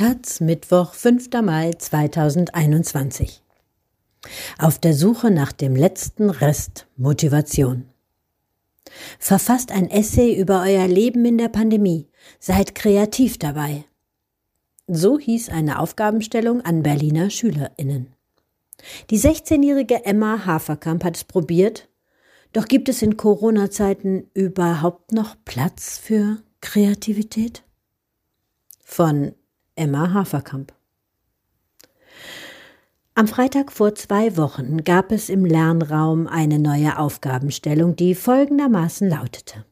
Taz, Mittwoch, 5. Mai 2021. Auf der Suche nach dem letzten Rest Motivation. Verfasst ein Essay über euer Leben in der Pandemie. Seid kreativ dabei. So hieß eine Aufgabenstellung an Berliner SchülerInnen. Die 16-jährige Emma Haferkamp hat es probiert, doch gibt es in Corona-Zeiten überhaupt noch Platz für Kreativität? Von Emma Haferkamp. Am Freitag vor zwei Wochen gab es im Lernraum eine neue Aufgabenstellung, die folgendermaßen lautete.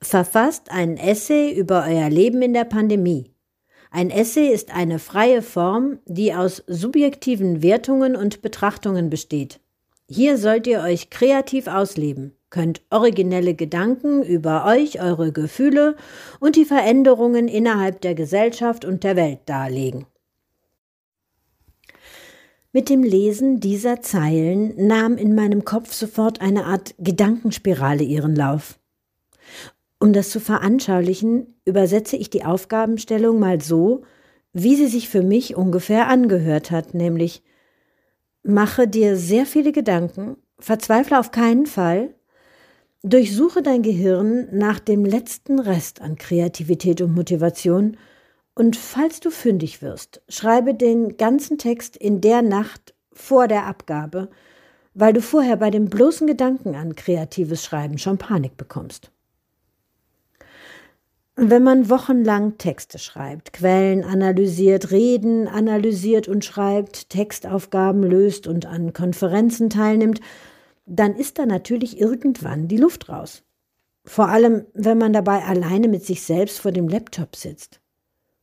Verfasst ein Essay über euer Leben in der Pandemie. Ein Essay ist eine freie Form, die aus subjektiven Wertungen und Betrachtungen besteht. Hier sollt ihr euch kreativ ausleben könnt originelle Gedanken über euch, eure Gefühle und die Veränderungen innerhalb der Gesellschaft und der Welt darlegen. Mit dem Lesen dieser Zeilen nahm in meinem Kopf sofort eine Art Gedankenspirale ihren Lauf. Um das zu veranschaulichen, übersetze ich die Aufgabenstellung mal so, wie sie sich für mich ungefähr angehört hat, nämlich mache dir sehr viele Gedanken, verzweifle auf keinen Fall, Durchsuche dein Gehirn nach dem letzten Rest an Kreativität und Motivation und falls du fündig wirst, schreibe den ganzen Text in der Nacht vor der Abgabe, weil du vorher bei dem bloßen Gedanken an kreatives Schreiben schon Panik bekommst. Wenn man wochenlang Texte schreibt, Quellen analysiert, Reden analysiert und schreibt, Textaufgaben löst und an Konferenzen teilnimmt, dann ist da natürlich irgendwann die Luft raus. Vor allem, wenn man dabei alleine mit sich selbst vor dem Laptop sitzt.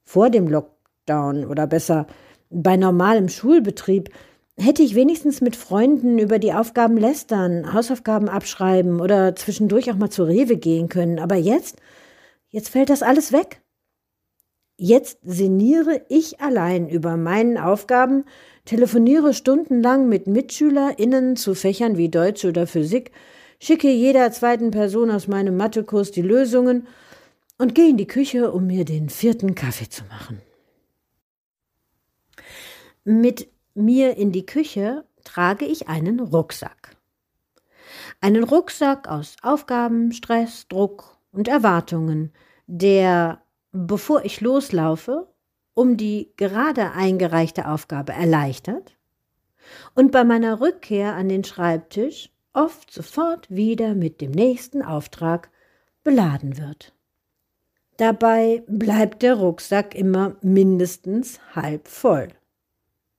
Vor dem Lockdown oder besser bei normalem Schulbetrieb hätte ich wenigstens mit Freunden über die Aufgaben lästern, Hausaufgaben abschreiben oder zwischendurch auch mal zur Rewe gehen können. Aber jetzt, jetzt fällt das alles weg. Jetzt sinniere ich allein über meinen Aufgaben, telefoniere stundenlang mit MitschülerInnen zu Fächern wie Deutsch oder Physik, schicke jeder zweiten Person aus meinem Mathekurs die Lösungen und gehe in die Küche, um mir den vierten Kaffee zu machen. Mit mir in die Küche trage ich einen Rucksack. Einen Rucksack aus Aufgaben, Stress, Druck und Erwartungen, der, bevor ich loslaufe, um die gerade eingereichte Aufgabe erleichtert und bei meiner Rückkehr an den Schreibtisch oft sofort wieder mit dem nächsten Auftrag beladen wird. Dabei bleibt der Rucksack immer mindestens halb voll.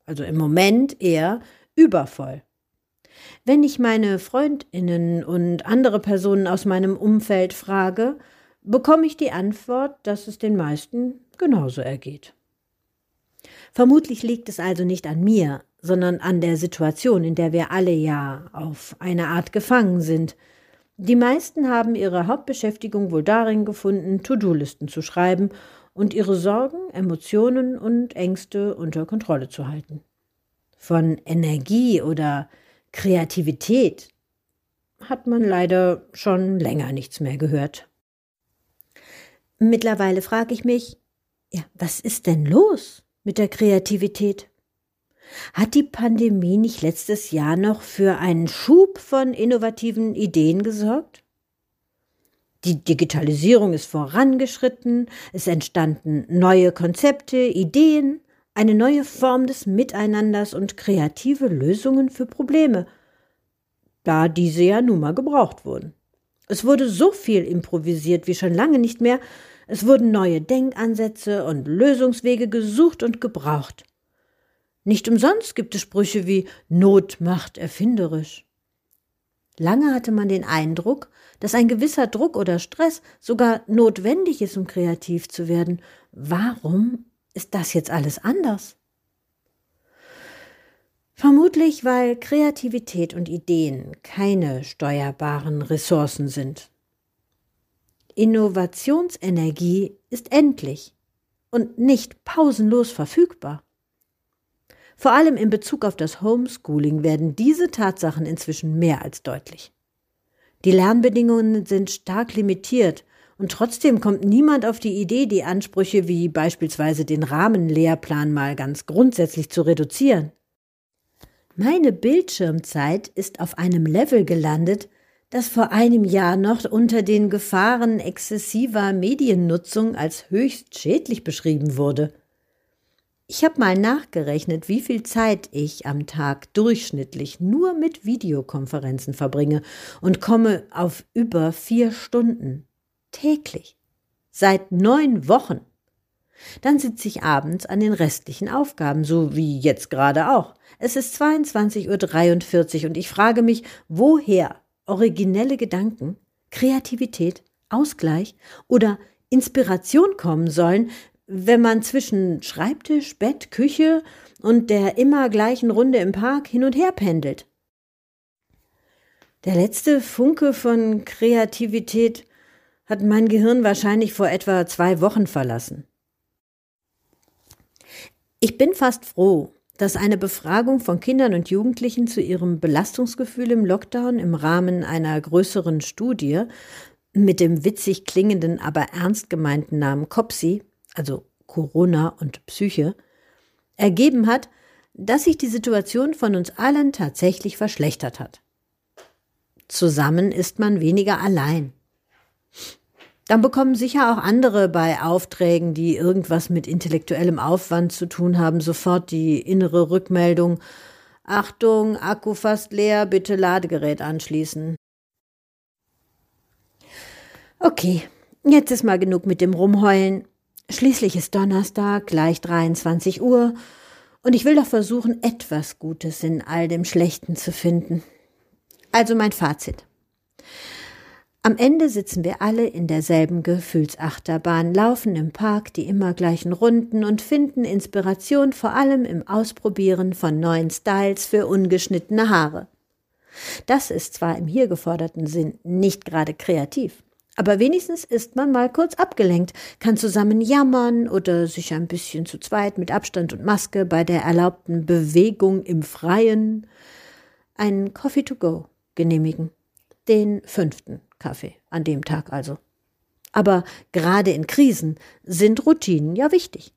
Also im Moment eher übervoll. Wenn ich meine Freundinnen und andere Personen aus meinem Umfeld frage, bekomme ich die Antwort, dass es den meisten genauso ergeht. Vermutlich liegt es also nicht an mir, sondern an der Situation, in der wir alle ja auf eine Art gefangen sind. Die meisten haben ihre Hauptbeschäftigung wohl darin gefunden, To-Do-Listen zu schreiben und ihre Sorgen, Emotionen und Ängste unter Kontrolle zu halten. Von Energie oder Kreativität hat man leider schon länger nichts mehr gehört. Mittlerweile frage ich mich, ja, was ist denn los? mit der Kreativität? Hat die Pandemie nicht letztes Jahr noch für einen Schub von innovativen Ideen gesorgt? Die Digitalisierung ist vorangeschritten, es entstanden neue Konzepte, Ideen, eine neue Form des Miteinanders und kreative Lösungen für Probleme, da diese ja nun mal gebraucht wurden. Es wurde so viel improvisiert wie schon lange nicht mehr, es wurden neue Denkansätze und Lösungswege gesucht und gebraucht. Nicht umsonst gibt es Sprüche wie Not macht erfinderisch. Lange hatte man den Eindruck, dass ein gewisser Druck oder Stress sogar notwendig ist, um kreativ zu werden. Warum ist das jetzt alles anders? Vermutlich, weil Kreativität und Ideen keine steuerbaren Ressourcen sind. Innovationsenergie ist endlich und nicht pausenlos verfügbar. Vor allem in Bezug auf das Homeschooling werden diese Tatsachen inzwischen mehr als deutlich. Die Lernbedingungen sind stark limitiert Und trotzdem kommt niemand auf die Idee, die Ansprüche wie beispielsweise den Rahmenlehrplan mal ganz grundsätzlich zu reduzieren. Meine Bildschirmzeit ist auf einem Level gelandet, das vor einem Jahr noch unter den Gefahren exzessiver Mediennutzung als höchst schädlich beschrieben wurde. Ich habe mal nachgerechnet, wie viel Zeit ich am Tag durchschnittlich nur mit Videokonferenzen verbringe und komme auf über vier Stunden täglich. Seit neun Wochen. Dann sitze ich abends an den restlichen Aufgaben, so wie jetzt gerade auch. Es ist 22.43 Uhr und ich frage mich, woher originelle Gedanken, Kreativität, Ausgleich oder Inspiration kommen sollen, wenn man zwischen Schreibtisch, Bett, Küche und der immer gleichen Runde im Park hin und her pendelt. Der letzte Funke von Kreativität hat mein Gehirn wahrscheinlich vor etwa zwei Wochen verlassen. Ich bin fast froh, dass eine Befragung von Kindern und Jugendlichen zu ihrem Belastungsgefühl im Lockdown im Rahmen einer größeren Studie mit dem witzig klingenden, aber ernst gemeinten Namen COPSI also Corona und Psyche, ergeben hat, dass sich die Situation von uns allen tatsächlich verschlechtert hat. Zusammen ist man weniger allein. Dann bekommen sicher auch andere bei Aufträgen, die irgendwas mit intellektuellem Aufwand zu tun haben, sofort die innere Rückmeldung Achtung, Akku fast leer, bitte Ladegerät anschließen. Okay, jetzt ist mal genug mit dem Rumheulen. Schließlich ist Donnerstag, gleich 23 Uhr, und ich will doch versuchen, etwas Gutes in all dem Schlechten zu finden. Also mein Fazit. Am Ende sitzen wir alle in derselben Gefühlsachterbahn, laufen im Park die immer gleichen Runden und finden Inspiration vor allem im Ausprobieren von neuen Styles für ungeschnittene Haare. Das ist zwar im hier geforderten Sinn nicht gerade kreativ, aber wenigstens ist man mal kurz abgelenkt, kann zusammen jammern oder sich ein bisschen zu zweit mit Abstand und Maske bei der erlaubten Bewegung im Freien einen Coffee to go genehmigen. Den fünften Kaffee an dem Tag also. Aber gerade in Krisen sind Routinen ja wichtig.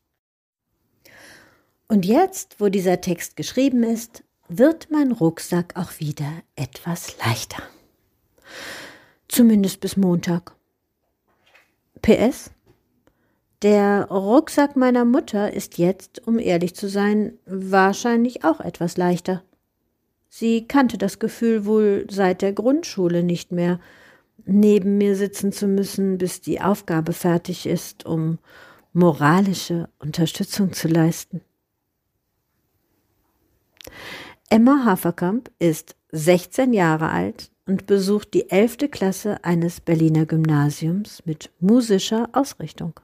Und jetzt, wo dieser Text geschrieben ist, wird mein Rucksack auch wieder etwas leichter. Zumindest bis Montag. PS. Der Rucksack meiner Mutter ist jetzt, um ehrlich zu sein, wahrscheinlich auch etwas leichter. Sie kannte das Gefühl wohl seit der Grundschule nicht mehr, neben mir sitzen zu müssen, bis die Aufgabe fertig ist, um moralische Unterstützung zu leisten. Emma Haferkamp ist 16 Jahre alt und besucht die elfte Klasse eines Berliner Gymnasiums mit musischer Ausrichtung.